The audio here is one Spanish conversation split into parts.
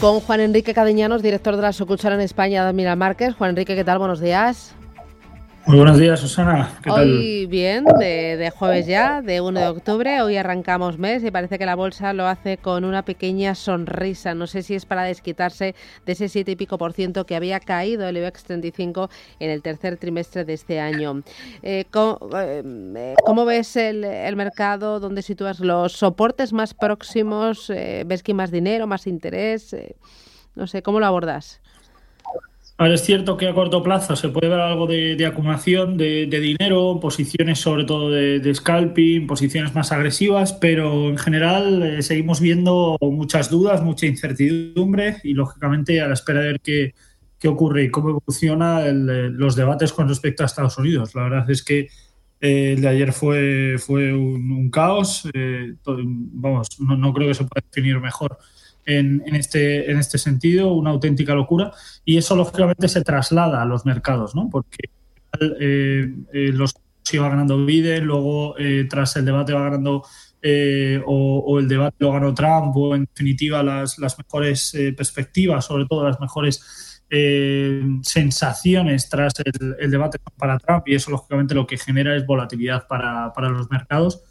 Con Juan Enrique Cadeñanos, director de la sucursal en España de Admiral Márquez. Juan Enrique, ¿qué tal? Buenos días. Muy buenos días, Susana. ¿Qué? Hoy bien, de, jueves ya, de 1 de octubre. Hoy arrancamos mes y parece que la bolsa lo hace con una pequeña sonrisa. No sé si es para desquitarse de ese 7 y pico por ciento que había caído el IBEX 35 en el tercer trimestre de este año. Eh, ¿cómo, eh, ¿cómo, ves el, el, mercado? ¿Dónde sitúas los soportes más próximos? Eh, ¿Ves que hay más dinero, más interés? Eh, no sé, ¿cómo lo abordas? Ahora es cierto que a corto plazo se puede ver algo de, de acumulación de, dinero, posiciones sobre todo de, scalping, posiciones más agresivas, pero en general eh, seguimos viendo muchas dudas, mucha incertidumbre y lógicamente a la espera de ver qué, qué ocurre y cómo evoluciona el, los debates con respecto a Estados Unidos. La verdad es que eh, el de ayer fue, fue un, caos, eh, vamos, no, no creo que se pueda definir mejor en, en, este, en este sentido, una auténtica locura, y eso lógicamente se traslada a los mercados, ¿no? Porque eh, eh, los iba ganando Biden, luego eh, tras el debate va ganando eh, o, o, el debate lo ganó Trump, o en definitiva las, las mejores eh, perspectivas, sobre todo las mejores eh, sensaciones tras el, el, debate para Trump, y eso lógicamente lo que genera es volatilidad para, para los mercados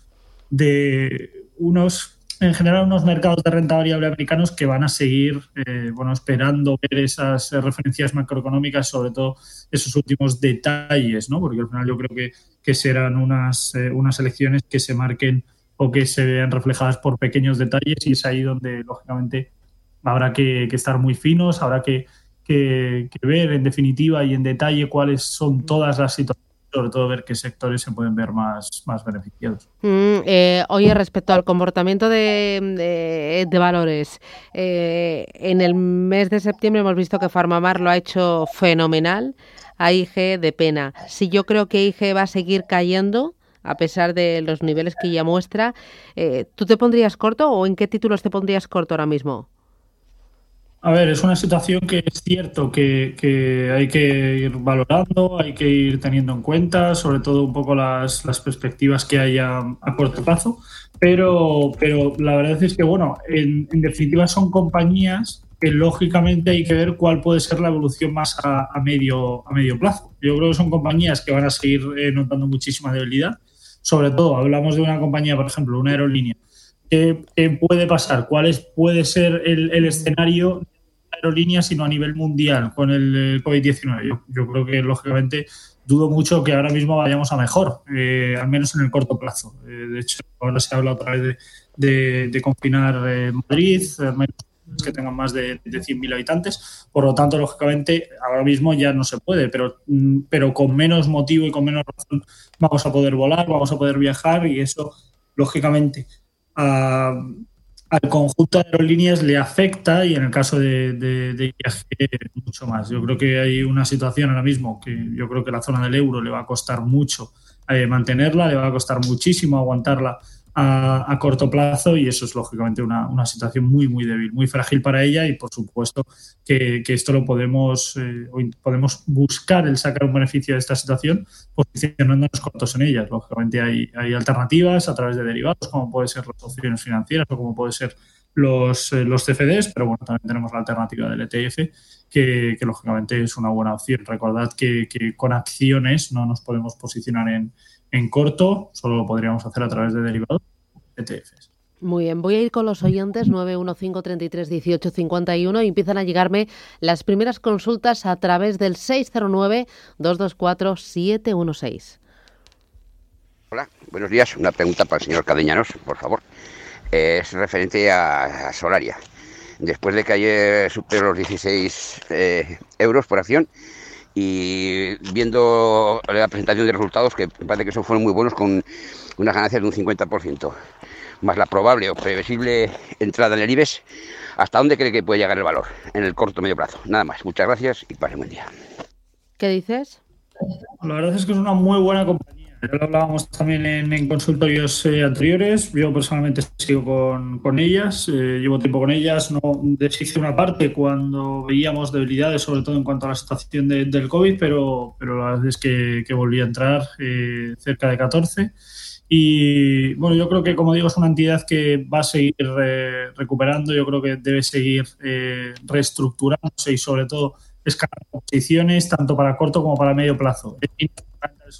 de unos en general unos mercados de renta variable americanos que van a seguir eh, bueno, esperando ver esas eh, referencias macroeconómicas, sobre todo esos últimos detalles, ¿no? porque al final yo creo que, que serán unas, eh, unas elecciones que se marquen o que se vean reflejadas por pequeños detalles y es ahí donde lógicamente habrá que, que estar muy finos, habrá que, que, ver en definitiva y en detalle cuáles son todas las situaciones sobre todo ver qué sectores se pueden ver más, más beneficiados. Mm, eh, oye, respecto al comportamiento de, de, de valores, eh, en el mes de septiembre hemos visto que Farmamar lo ha hecho fenomenal, a IG de pena. Si yo creo que IG va a seguir cayendo, a pesar de los niveles que ya muestra, eh, ¿tú te pondrías corto o en qué títulos te pondrías corto ahora mismo? A ver, es una situación que es cierto que, hay que ir valorando, hay que ir teniendo en cuenta, sobre todo un poco las, perspectivas que haya a corto plazo, pero, pero la verdad es que, bueno, en, en, definitiva son compañías que lógicamente hay que ver cuál puede ser la evolución más a, a, medio, a medio plazo. Yo creo que son compañías que van a seguir eh, notando muchísima debilidad, sobre todo hablamos de una compañía, por ejemplo, una aerolínea ¿Qué, ¿Qué, puede pasar? ¿Cuál es, puede ser el, el escenario de aerolínea, sino a nivel mundial con el COVID-19? Yo, yo, creo que, lógicamente, dudo mucho que ahora mismo vayamos a mejor, eh, al menos en el corto plazo. Eh, de hecho, ahora se habla otra vez de, de, de confinar eh, Madrid, al menos que tengan más de, de 100.000 habitantes. Por lo tanto, lógicamente, ahora mismo ya no se puede, pero, mm, pero con menos motivo y con menos razón vamos a poder volar, vamos a poder viajar y eso, lógicamente, al conjunto de aerolíneas le afecta y en el caso de, de, de, mucho más. Yo creo que hay una situación ahora mismo que yo creo que la zona del euro le va a costar mucho eh, mantenerla, le va a costar muchísimo aguantarla a, corto plazo y eso es lógicamente una, una, situación muy, muy débil, muy frágil para ella y por supuesto que, que esto lo podemos, eh, podemos buscar el sacar un beneficio de esta situación posicionándonos cortos en ellas. Lógicamente hay, hay alternativas a través de derivados, como puede ser las opciones financieras o como puede ser los, eh, los CFDs, pero bueno, también tenemos la alternativa del ETF, que, que lógicamente es una buena opción. Recordad que, que con acciones no nos podemos posicionar en, en corto, solo lo podríamos hacer a través de derivados ETFs. Muy bien, voy a ir con los oyentes 915331851 y empiezan a llegarme las primeras consultas a través del 609-224-716. Hola, buenos días. Una pregunta para el señor Cadeñanos, por favor. Eh, es referente a, a, Solaria. Después de que ayer superó los 16 eh, euros por acción, y viendo la presentación de resultados, que parece que son fueron muy buenos, con unas ganancias de un 50%. más la probable o previsible entrada en el IBEX, ¿hasta dónde cree que puede llegar el valor en el corto o medio plazo? Nada más, muchas gracias y pase buen día. ¿Qué dices? La verdad es que es una muy buena compañía. Lo hablábamos también en, en consultorios eh, anteriores. Yo personalmente sigo con, con ellas, eh, llevo tiempo con ellas. No deshice una parte cuando veíamos debilidades, sobre todo en cuanto a la situación de- del COVID, pero, pero la verdad es que, que volví a entrar eh, cerca de 14. Y bueno, yo creo que, como digo, es una entidad que va a seguir eh, recuperando. Yo creo que debe seguir eh, reestructurándose y, sobre todo, escalando posiciones tanto para corto como para medio plazo. Es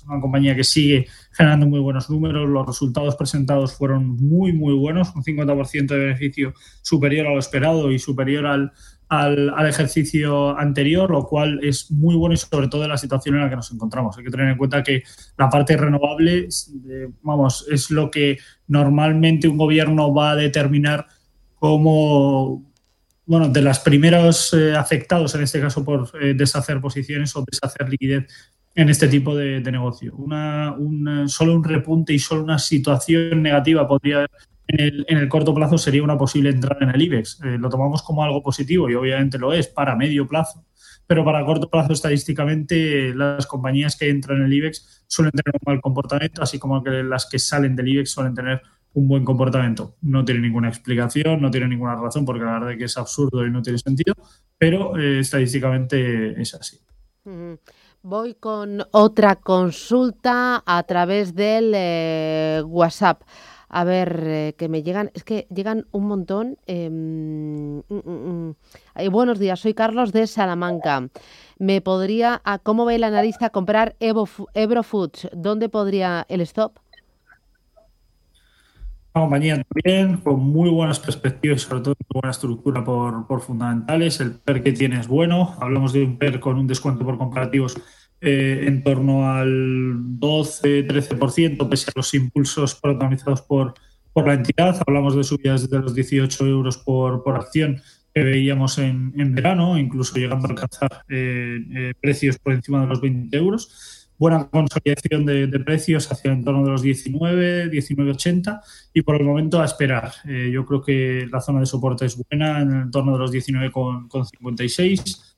una compañía que sigue generando muy buenos números. Los resultados presentados fueron muy, muy buenos, un 50% de beneficio superior a lo esperado y superior al, al, al ejercicio anterior, lo cual es muy bueno y sobre todo en la situación en la que nos encontramos. Hay que tener en cuenta que la parte renovable, vamos, es lo que normalmente un gobierno va a determinar como bueno, de los primeros eh, afectados, en este caso por eh, deshacer posiciones o deshacer liquidez en este tipo de, negocio. Una, un, solo un repunte y solo una situación negativa podría en el, en el corto plazo sería una posible entrada en el IBEX. Eh, lo tomamos como algo positivo y obviamente lo es para medio plazo, pero para corto plazo estadísticamente las compañías que entran en el IBEX suelen tener un mal comportamiento, así como que las que salen del IBEX suelen tener un buen comportamiento. No tiene ninguna explicación, no tiene ninguna razón, porque la verdad es que es absurdo y no tiene sentido, pero eh, estadísticamente es así. Ujú. Voy con otra consulta a través del eh, WhatsApp. A ver, eh, que me llegan, es que llegan un montón. eh, mm, mm, mm. Buenos días, soy Carlos de Salamanca. ¿Me podría, a cómo ve el analista, comprar Evo, Ebro Foods? ¿Dónde podría el stop? Compañía también con muy buenas perspectivas sobre todo muy buena estructura por, por fundamentales. El PER que tiene es bueno. Hablamos de un PER con un descuento por comparativos eh, en torno al 12-13%, pese a los impulsos protagonizados por, por la entidad. Hablamos de subidas de los 18 euros por, por acción que veíamos en, en verano, incluso llegando a alcanzar eh, eh, precios por encima de los 20 euros buena consolidación de, precios hacia en torno de los 19, 19,80 y por el momento a esperar. Eh, yo creo que la zona de soporte es buena en el torno de los 19,56.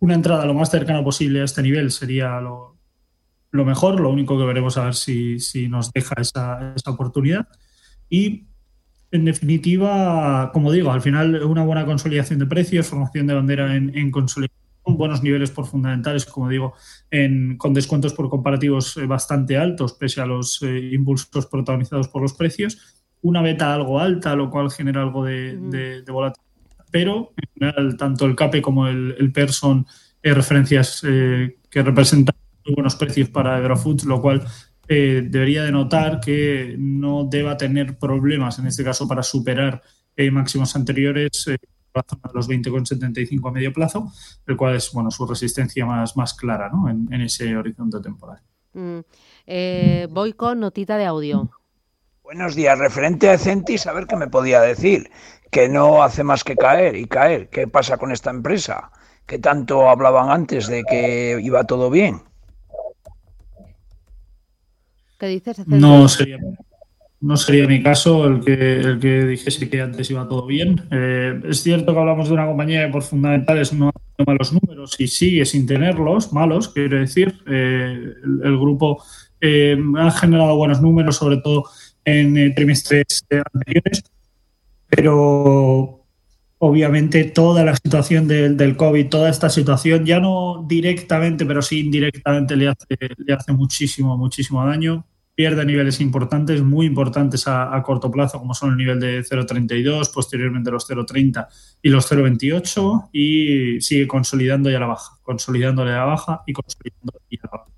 Una entrada lo más cercana posible a este nivel sería lo, lo mejor, lo único que veremos a ver si, si nos deja esa, esa oportunidad. Y en definitiva, como digo, al final una buena consolidación de precios, formación de bandera en, en consolidación buenos niveles por fundamentales, como digo, en, con descuentos por comparativos eh, bastante altos, pese a los eh, impulsos protagonizados por los precios. Una beta algo alta, lo cual genera algo de, de, de volatilidad. Pero, en general, tanto el CAPE como el, el PER son eh, referencias eh, que representan muy buenos precios para Agrofoods, lo cual debería denotar que no deba tener problemas, en este caso, para superar máximos anteriores la zona de los 20,75 a medio plazo, el cual es bueno su resistencia más, más clara ¿no? en, en, ese horizonte temporal. Mm. Eh, voy con notita de audio. Buenos días, referente a Centis, a ver qué me podía decir, que no hace más que caer y caer. ¿Qué pasa con esta empresa? Que tanto hablaban antes de que iba todo bien. ¿Qué dices? No sería, no sería mi caso el que, el que dijese que antes iba todo bien. Eh, es cierto que hablamos de una compañía que por fundamentales no ha malos números y sigue sin tenerlos, malos, quiero decir. Eh, el, grupo eh, ha generado buenos números, sobre todo en trimestres anteriores, pero obviamente toda la situación del, del, COVID, toda esta situación, ya no directamente, pero sí indirectamente le hace, le hace muchísimo, muchísimo daño. Pierde niveles importantes, muy importantes a, a corto plazo, como son el nivel de 0,32, posteriormente los 0,30 y los 0,28, y sigue consolidando y a la baja, consolidándole a la baja y consolidando y a la baja.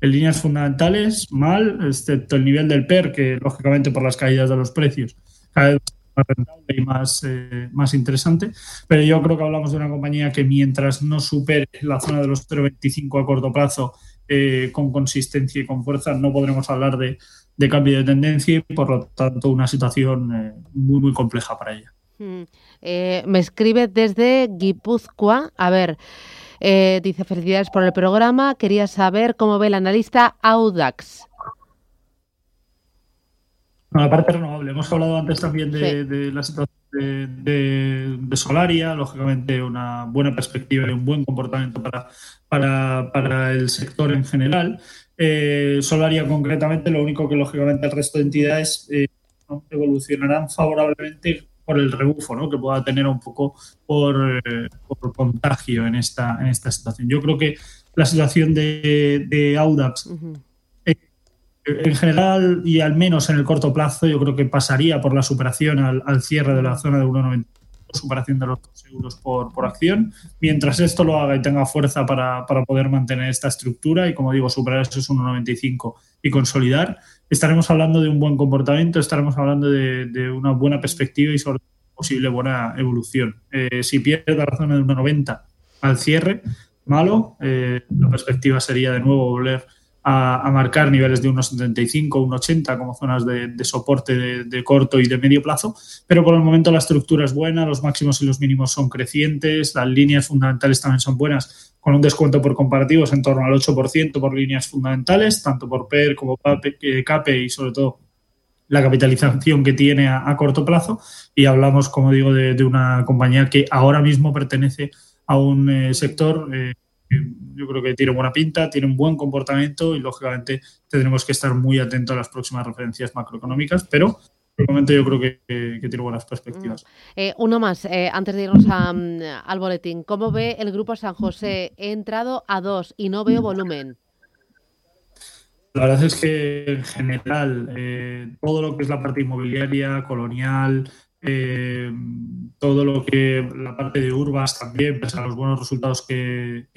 En líneas fundamentales, mal, excepto el nivel del PER, que lógicamente por las caídas de los precios cada vez más rentable y más, eh, más interesante, pero yo creo que hablamos de una compañía que mientras no supere la zona de los 0,25 a corto plazo eh, con consistencia y con fuerza, no podremos hablar de, cambio de tendencia y por lo tanto una situación eh, muy, muy compleja para ella. Hmm. me escribe desde Guipúzcoa, a ver, dice felicidades por el programa, quería saber cómo ve el analista Audax. La parte renovable. Hemos hablado antes también de, la situación de, Solaria, lógicamente una buena perspectiva y un buen comportamiento para, para, el sector en general. Eh, Solaria concretamente, lo único que lógicamente el resto de entidades eh, evolucionarán favorablemente por el rebufo ¿no? que pueda tener un poco por, eh, contagio en esta, en esta situación. Yo creo que la situación de, Audax en general y al menos en el corto plazo, yo creo que pasaría por la superación al, cierre de la zona de 1,90 superación de los 2 euros por, por, acción. Mientras esto lo haga y tenga fuerza para, para, poder mantener esta estructura y, como digo, superar esos 1,95 y consolidar, estaremos hablando de un buen comportamiento, estaremos hablando de, una buena perspectiva y sobre posible buena evolución. Eh, si pierde la zona de 1,90 al cierre, malo, eh, la perspectiva sería de nuevo volver a, marcar niveles de unos 75, 1,80 como zonas de, soporte de, corto y de medio plazo, pero por el momento la estructura es buena, los máximos y los mínimos son crecientes, las líneas fundamentales también son buenas, con un descuento por comparativos en torno al 8% por líneas fundamentales, tanto por PER como CAPE eh, y sobre todo la capitalización que tiene a, corto plazo. Y hablamos, como digo, de, una compañía que ahora mismo pertenece a un eh, sector eh, yo creo que tiene buena pinta, tiene un buen comportamiento y lógicamente tendremos que estar muy atentos a las próximas referencias macroeconómicas, pero por el momento yo creo que, tiene buenas perspectivas. Mm. Eh, uno más, eh, antes de irnos mm, al boletín. ¿Cómo ve el Grupo San José? He entrado a dos y no veo volumen. La verdad es que en general eh, todo lo que es la parte inmobiliaria, colonial, eh, todo lo que la parte de Urbas también, pese a los buenos resultados que,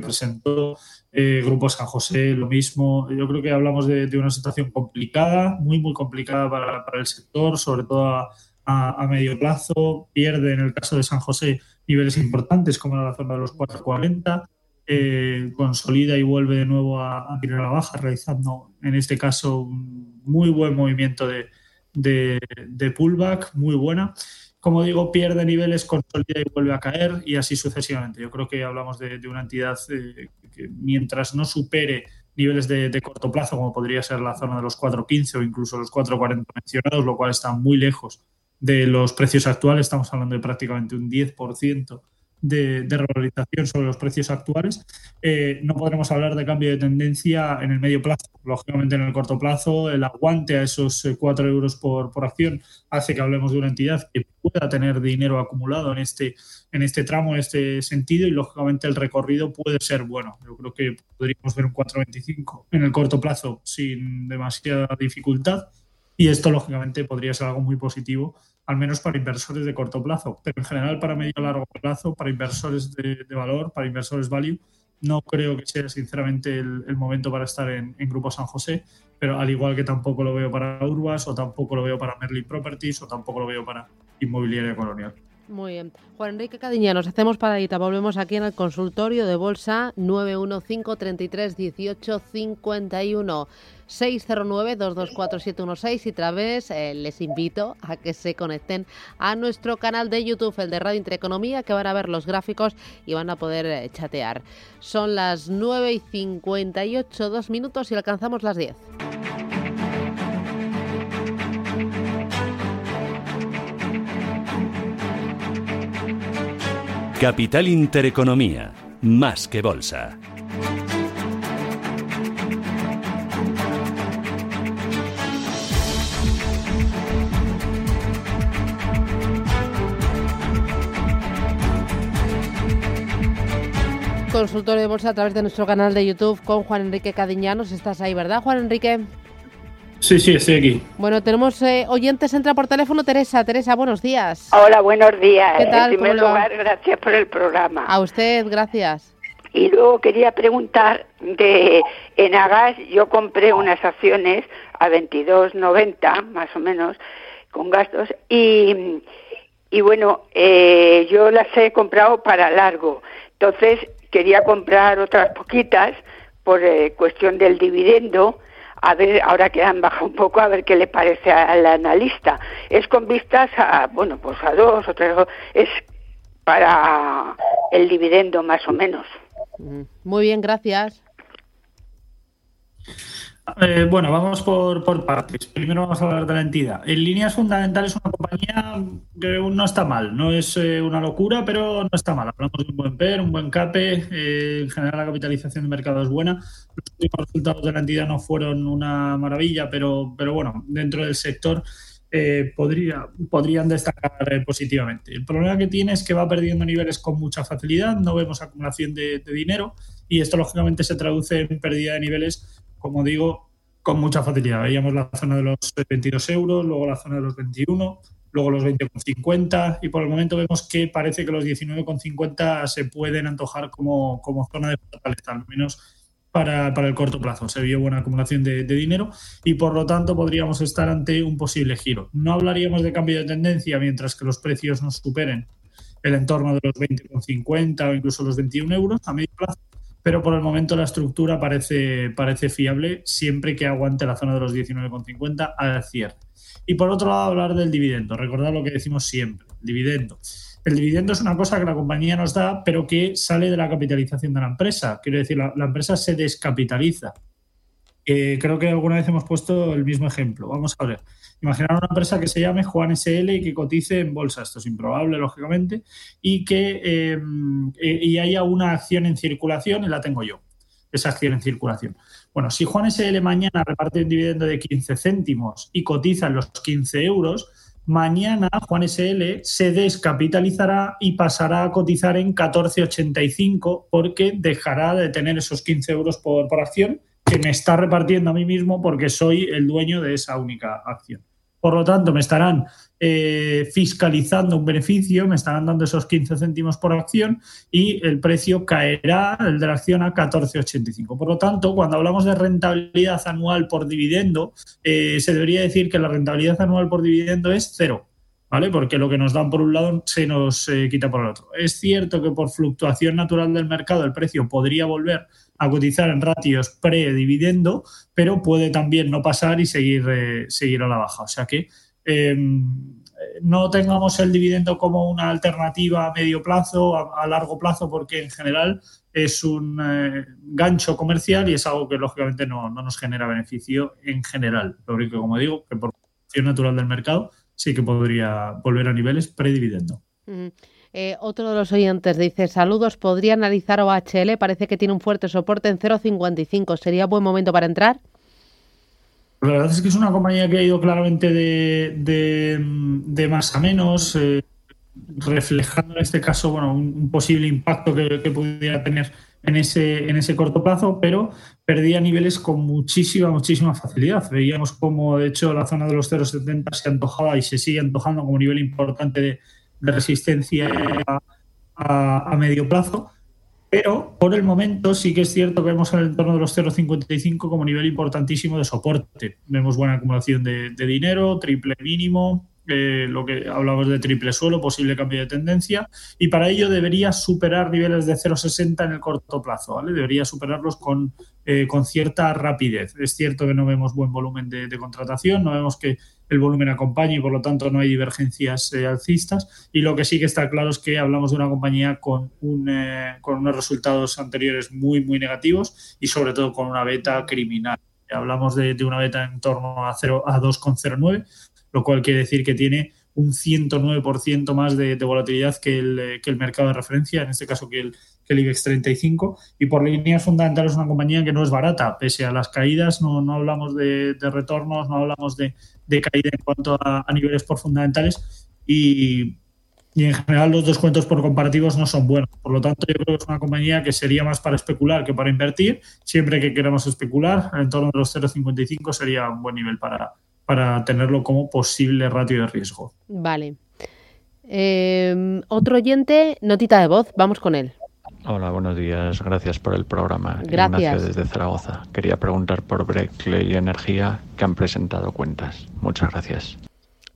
presentó, eh, Grupo San José, lo mismo. Yo creo que hablamos de, una situación complicada, muy, muy complicada para, el sector, sobre todo a, medio plazo. Pierde, en el caso de San José, niveles importantes como la zona de los 440. Eh, consolida y vuelve de nuevo a, a tirar la baja, realizando en este caso un muy buen movimiento de, de, pullback muy buena. Como digo, pierde niveles, consolida y vuelve a caer y así sucesivamente. Yo creo que hablamos de, una entidad eh, que mientras no supere niveles de, corto plazo, como podría ser la zona de los 4.15 o incluso los 4.40 mencionados, lo cual está muy lejos de los precios actuales, estamos hablando de prácticamente un 10% de, de revalorización sobre los precios actuales, eh, no podremos hablar de cambio de tendencia en el medio plazo. Lógicamente, en el corto plazo, el aguante a esos 4 eh, euros por, por acción hace que hablemos de una entidad que pueda tener dinero acumulado en este, en este tramo, en este sentido, y lógicamente el recorrido puede ser bueno. Yo creo que podríamos ver un 4,25 en el corto plazo sin demasiada dificultad. Y esto, lógicamente, podría ser algo muy positivo al menos para inversores de corto plazo, pero en general para medio y largo plazo, para inversores de, valor, para inversores value, no creo que sea sinceramente el, momento para estar en, Grupo San José, pero al igual que tampoco lo veo para Urbas o tampoco lo veo para Merlin Properties o tampoco lo veo para Inmobiliaria Colonial. Muy bien. Juan Enrique Cadiña, nos hacemos paradita. Volvemos aquí en el consultorio de Bolsa 915 33 18 51. 609-224-716 y través eh, les invito a que se conecten a nuestro canal de YouTube, el de Radio Intereconomía, que van a ver los gráficos y van a poder eh, chatear. Son las 9 y 58, dos minutos y alcanzamos las 10. Capital Intereconomía, más que bolsa. Consultorio de bolsa a través de nuestro canal de YouTube con Juan Enrique Cadiñanos. Estás ahí, ¿verdad, Juan Enrique? Sí, sí, estoy aquí. Bueno, tenemos eh, oyentes, entra por teléfono Teresa. Teresa, buenos días. Hola, buenos días. ¿Qué tal? En primer lugar, gracias por el programa. A usted, gracias. Y luego quería preguntar de en Agas yo compré unas acciones a 22.90 más o menos con gastos y, y bueno, eh, yo las he comprado para largo. Entonces quería comprar otras poquitas por eh, cuestión del dividendo a ver, ahora que han bajado un poco, a ver qué le parece al analista. Es con vistas a, bueno, pues a dos o tres, es para el dividendo más o menos. Muy bien, gracias. Eh, bueno, vamos por, por, partes. Primero vamos a hablar de la entidad. En líneas fundamentales, una compañía que no está mal. No es eh, una locura, pero no está mal. Hablamos de un buen PER, un buen CAPE. Eh, en general, la capitalización de mercado es buena. Los últimos resultados de la entidad no fueron una maravilla, pero, pero bueno, dentro del sector eh, podría, podrían destacar eh, positivamente. El problema que tiene es que va perdiendo niveles con mucha facilidad, no vemos acumulación de, de, dinero y esto lógicamente se traduce en pérdida de niveles, como digo, con mucha facilidad. Veíamos la zona de los 22 euros, luego la zona de los 21, luego los 20,50 y por el momento vemos que parece que los 19,50 se pueden antojar como, como zona de fortaleza, al menos para, para, el corto plazo. Se vio buena acumulación de, de, dinero y por lo tanto podríamos estar ante un posible giro. No hablaríamos de cambio de tendencia mientras que los precios nos superen el entorno de los 20,50 o incluso los 21 euros a medio plazo, pero por el momento la estructura parece, parece fiable siempre que aguante la zona de los 19,50 al cierre. Y por otro lado, hablar del dividendo. Recordar lo que decimos siempre, dividendo. El dividendo es una cosa que la compañía nos da, pero que sale de la capitalización de la empresa. Quiero decir, la, la empresa se descapitaliza. Eh, creo que alguna vez hemos puesto el mismo ejemplo. Vamos a ver. Imaginar una empresa que se llame Juan SL y que cotice en bolsa. Esto es improbable, lógicamente. Y que eh, y haya una acción en circulación y la tengo yo. Esa acción en circulación. Bueno, si Juan SL mañana reparte un dividendo de 15 céntimos y cotiza en los 15 euros, mañana Juan SL se descapitalizará y pasará a cotizar en 14,85 porque dejará de tener esos 15 euros por, acción que me está repartiendo a mí mismo porque soy el dueño de esa única acción. Por lo tanto, me estarán eh, fiscalizando un beneficio, me estarán dando esos 15 céntimos por acción y el precio caerá, el de la acción, a 14,85. Por lo tanto, cuando hablamos de rentabilidad anual por dividendo, eh, se debería decir que la rentabilidad anual por dividendo es cero. ¿Vale? Porque lo que nos dan por un lado se nos eh, quita por el otro. Es cierto que por fluctuación natural del mercado el precio podría volver a cotizar en ratios pre-dividendo, pero puede también no pasar y seguir, eh, seguir a la baja. O sea que eh, no tengamos el dividendo como una alternativa a medio plazo, a, a largo plazo, porque en general es un eh, gancho comercial y es algo que lógicamente no, no, nos genera beneficio en general. Lo único, como digo, que por fluctuación natural del mercado sí que podría volver a niveles predividendo. Eh, otro de los oyentes dice, saludos, ¿podría analizar OHL? Parece que tiene un fuerte soporte en 0,55. ¿Sería buen momento para entrar? La verdad es que es una compañía que ha ido claramente de, de, de más a menos, eh, reflejando en este caso bueno, un, un posible impacto que, que, pudiera tener en ese, en ese corto plazo, pero perdía niveles con muchísima, muchísima facilidad. Veíamos como, de hecho, la zona de los 0,70 se antojaba y se sigue antojando como nivel importante de, de resistencia a, a, a, medio plazo. Pero por el momento sí que es cierto que vemos en el entorno de los 0,55 como nivel importantísimo de soporte. Vemos buena acumulación de, de dinero, triple mínimo, lo que hablamos de triple suelo, posible cambio de tendencia, y para ello debería superar niveles de 0,60 en el corto plazo, ¿vale? Debería superarlos con, eh, con cierta rapidez. Es cierto que no vemos buen volumen de, contratación, no vemos que el volumen acompañe y por lo tanto no hay divergencias eh, alcistas, y lo que sí que está claro es que hablamos de una compañía con, un, eh, con unos resultados anteriores muy, muy negativos y sobre todo con una beta criminal. Hablamos de, de una beta en torno a, 0, a 2,09, lo cual quiere decir que tiene un 109% más de, volatilidad que el, que el, mercado de referencia, en este caso que el, que el IBEX 35, y por líneas fundamentales es una compañía que no es barata, pese a las caídas, no, no hablamos de, retornos, no hablamos de, de caída en cuanto a, a, niveles por fundamentales, y, y en general los descuentos por comparativos no son buenos. Por lo tanto, yo creo que es una compañía que sería más para especular que para invertir. Siempre que queramos especular, en torno a los 0,55 sería un buen nivel para, para tenerlo como posible ratio de riesgo. Vale. Eh, otro oyente, notita de voz, vamos con él. Hola, buenos días. Gracias por el programa. Gracias. Ignacio desde Zaragoza. Quería preguntar por Berkeley Energía que han presentado cuentas. Muchas gracias.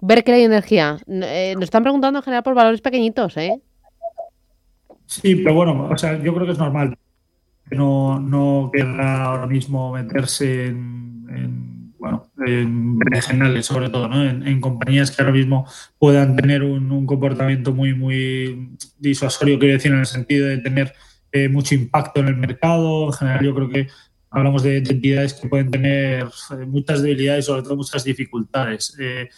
Berkeley Energía. Eh, nos están preguntando en general por valores pequeñitos, ¿eh? Sí, pero bueno, o sea, yo creo que es normal. No, no querrá ahora mismo meterse en, en regionales sobre todo, ¿no? En, en, compañías que ahora mismo puedan tener un, un, comportamiento muy, muy disuasorio, quiero decir, en el sentido de tener eh, mucho impacto en el mercado. En general, yo creo que hablamos de, entidades que pueden tener eh, muchas debilidades sobre todo muchas dificultades. Eh,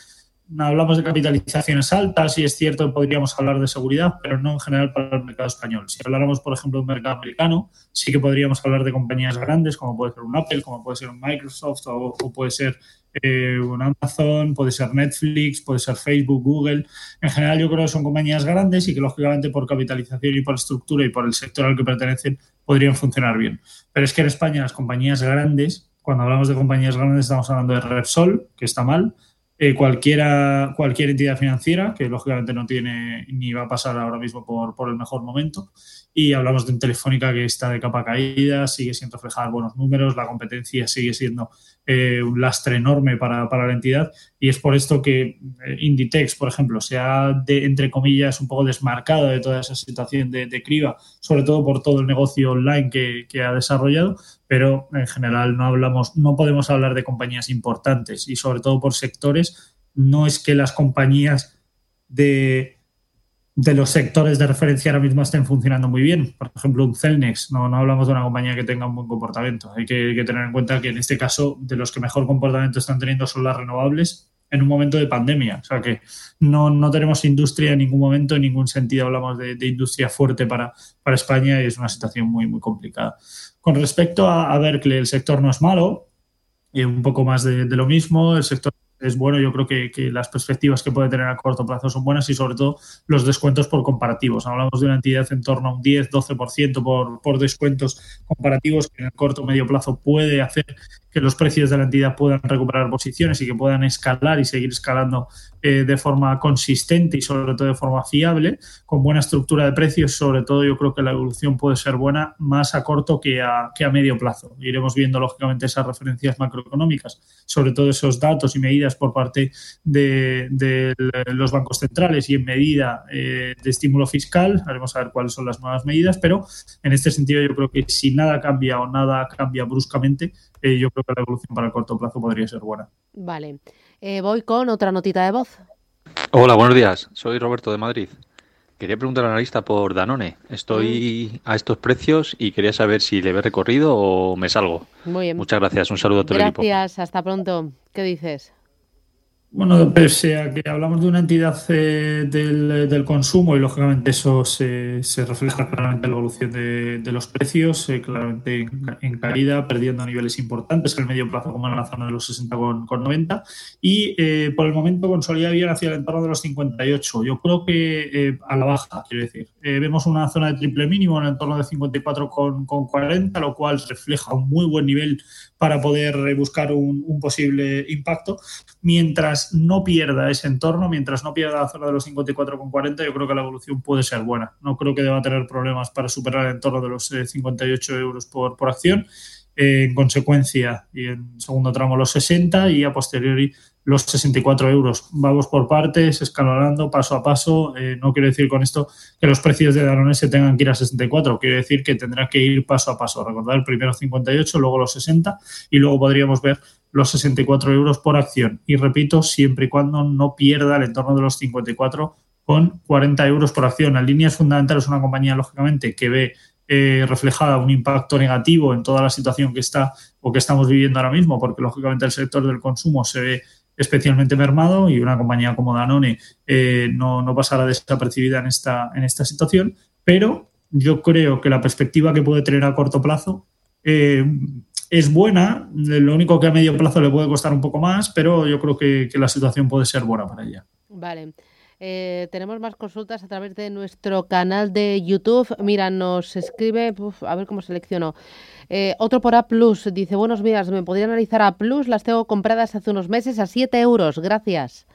hablamos de capitalizaciones altas y es cierto podríamos hablar de seguridad, pero no en general para el mercado español. Si habláramos, por ejemplo, de un mercado americano, sí que podríamos hablar de compañías grandes, como puede ser un Apple, como puede ser un Microsoft o, puede ser eh, un Amazon, puede ser Netflix, puede ser Facebook, Google. En general, yo creo que son compañías grandes y que, lógicamente, por capitalización y por estructura y por el sector al que pertenecen, podrían funcionar bien. Pero es que en España las compañías grandes, cuando hablamos de compañías grandes, estamos hablando de Repsol, que está mal, eh, cualquiera, cualquier entidad financiera, que lógicamente no tiene ni va a pasar ahora mismo por, por el mejor momento. Y hablamos de un Telefónica que está de capa caída, sigue sin reflejar buenos números, la competencia sigue siendo eh, un lastre enorme para, para, la entidad. Y es por esto que eh, Inditex, por ejemplo, se ha, de, entre comillas, un poco desmarcado de toda esa situación de, de criba, sobre todo por todo el negocio online que, que ha desarrollado, pero en general no hablamos, no podemos hablar de compañías importantes y sobre todo por sectores. No es que las compañías de, de los sectores de referencia ahora mismo estén funcionando muy bien. Por ejemplo, un Celnex, no, no hablamos de una compañía que tenga un buen comportamiento. Hay que, tener en cuenta que en este caso de los que mejor comportamiento están teniendo son las renovables en un momento de pandemia. O sea que no, no tenemos industria en ningún momento, en ningún sentido hablamos de, de industria fuerte para, para España y es una situación muy, muy complicada. Con respecto a, a Berkeley, el sector no es malo, y un poco más de, de lo mismo. El sector es bueno. Yo creo que, que, las perspectivas que puede tener a corto plazo son buenas y sobre todo los descuentos por comparativos. Hablamos de una entidad en torno a un 10-12% por, por descuentos comparativos que en el corto o medio plazo puede hacer que los precios de la entidad puedan recuperar posiciones y que puedan escalar y seguir escalando eh, de forma consistente y sobre todo de forma fiable, con buena estructura de precios. Sobre todo yo creo que la evolución puede ser buena más a corto que a, que a medio plazo. Iremos viendo lógicamente esas referencias macroeconómicas, sobre todo esos datos y medidas por parte de, de los bancos centrales y en medida eh, de estímulo fiscal. Haremos a ver cuáles son las nuevas medidas, pero en este sentido yo creo que si nada cambia o nada cambia bruscamente, eh, yo creo que la evolución para el corto plazo podría ser buena. Vale. Eh, voy con otra notita de voz. Hola, buenos días. Soy Roberto de Madrid. Quería preguntar al analista por Danone. Estoy mm. a estos precios y quería saber si le ve recorrido o me salgo. Muy bien. Muchas gracias. Un saludo a todo gracias, el equipo. Gracias. Hasta pronto. ¿Qué dices? Bueno, pese a que hablamos de una entidad eh, del, del, consumo y lógicamente eso se, se refleja claramente en la evolución de, de los precios, eh, claramente en, en, caída, perdiendo niveles importantes en el medio plazo como en la zona de los 60 con, con 90 y eh, por el momento consolida bien hacia el entorno de los 58. Yo creo que eh, a la baja, quiero decir. Vemos una zona de triple mínimo en el entorno de 54 con, con 40, lo cual refleja un muy buen nivel para poder buscar un, posible impacto, mientras no pierda ese entorno, mientras no pierda la zona de los 54,40, yo creo que la evolución puede ser buena. No creo que deba tener problemas para superar el entorno de los 58 euros por, por acción. En consecuencia, y en segundo tramo los 60 y a posteriori los 64 euros. Vamos por partes, escalonando paso a paso. Eh, no quiero decir con esto que los precios de Danone se tengan que ir a 64. Quiero decir que tendrá que ir paso a paso. Recordar primero 58, luego los 60 y luego podríamos ver los 64 euros por acción. Y repito, siempre y cuando no pierda el entorno de los 54 con 40 euros por acción. En líneas fundamentales, una compañía, lógicamente, que ve eh, reflejada un impacto negativo en toda la situación que está o que estamos viviendo ahora mismo, porque lógicamente el sector del consumo se ve especialmente mermado y una compañía como Danone eh, no, no, pasará desapercibida en esta, en esta situación, pero yo creo que la perspectiva que puede tener a corto plazo eh, es buena, lo único que a medio plazo le puede costar un poco más, pero yo creo que, que la situación puede ser buena para ella. Vale. Eh, tenemos más consultas a través de nuestro canal de YouTube. Mira, nos escribe, uf, a ver cómo selecciono. Eh, otro por A Plus. Dice, buenos días, ¿me podría analizar A Plus? Las tengo compradas hace unos meses a 7 euros. Gracias.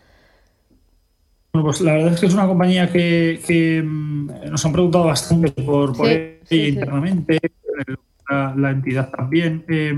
Bueno, pues la verdad es que es una compañía que, que nos han preguntado bastante por, por sí, sí, internamente, sí. La, la, entidad también. Eh,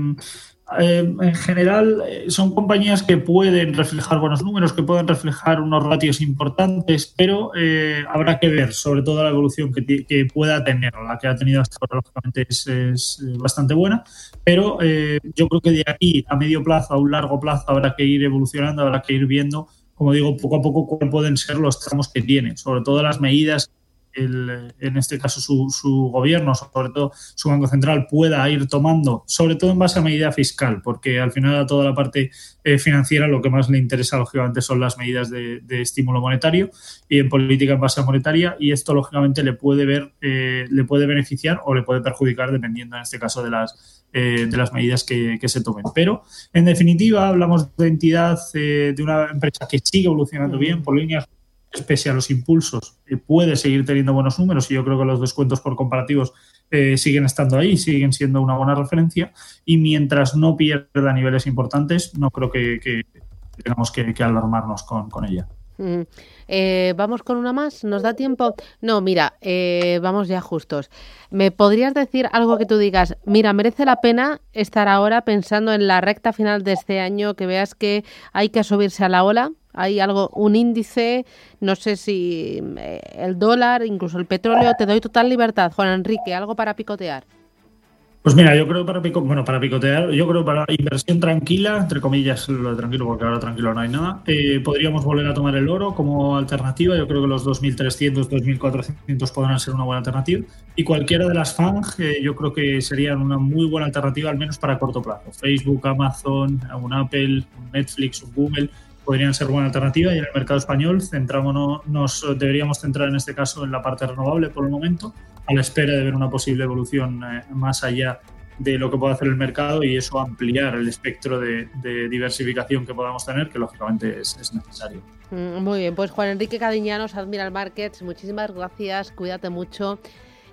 eh, en general eh, son compañías que pueden reflejar buenos números, que pueden reflejar unos ratios importantes, pero eh, habrá que ver sobre todo la evolución que, que, pueda tener. La que ha tenido hasta ahora, lógicamente, es, es bastante buena, pero eh, yo creo que de aquí a medio plazo, a un largo plazo, habrá que ir evolucionando, habrá que ir viendo, como digo, poco a poco cuáles pueden ser los tramos que tiene, sobre todo las medidas el, en este caso su, su, gobierno, sobre todo su Banco Central, pueda ir tomando, sobre todo en base a medida fiscal, porque al final a toda la parte eh, financiera lo que más le interesa, lógicamente, son las medidas de, de, estímulo monetario y en política en base a monetaria, y esto, lógicamente, le puede ver, eh, le puede beneficiar o le puede perjudicar, dependiendo en este caso de las, eh, de las medidas que, que, se tomen. Pero, en definitiva, hablamos de entidad de una empresa que sigue evolucionando bien por líneas pese a los impulsos, eh, puede seguir teniendo buenos números y yo creo que los descuentos por comparativos eh, siguen estando ahí, siguen siendo una buena referencia y mientras no pierda niveles importantes, no creo que, tengamos que, alarmarnos con, ella. Mm. Eh, vamos con una más, ¿nos da tiempo? No, mira, vamos ya justos. ¿Me podrías decir algo que tú digas, mira, merece la pena estar ahora pensando en la recta final de este año, que veas que hay que subirse a la ola? Hay algo, un índice, no sé si eh, el dólar, incluso el petróleo, te doy total libertad, Juan Enrique, algo para picotear. Pues mira, yo creo para pico, bueno, para picotear, yo creo para inversión tranquila, entre comillas, lo de tranquilo, porque ahora tranquilo no hay nada, eh, podríamos volver a tomar el oro como alternativa. Yo creo que los 2.300, 2.400 podrán ser una buena alternativa. Y cualquiera de las FANG, eh, yo creo que serían una muy buena alternativa, al menos para corto plazo. Facebook, Amazon, un Apple, un Netflix, un Google, podrían ser buena alternativa. Y en el mercado español, centrámonos, nos deberíamos centrar en este caso en la parte renovable por el momento a la espera de ver una posible evolución eh, más allá de lo que puede hacer el mercado y eso ampliar el espectro de, de diversificación que podamos tener, que lógicamente es, es, necesario. Mm, muy bien, pues Juan Enrique Cadiñanos, Admiral Markets, muchísimas gracias, cuídate mucho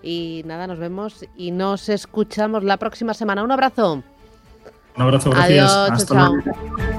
y nada, nos vemos y nos escuchamos la próxima semana. Un abrazo. Un abrazo, gracias. Adiós, Hasta chao. luego.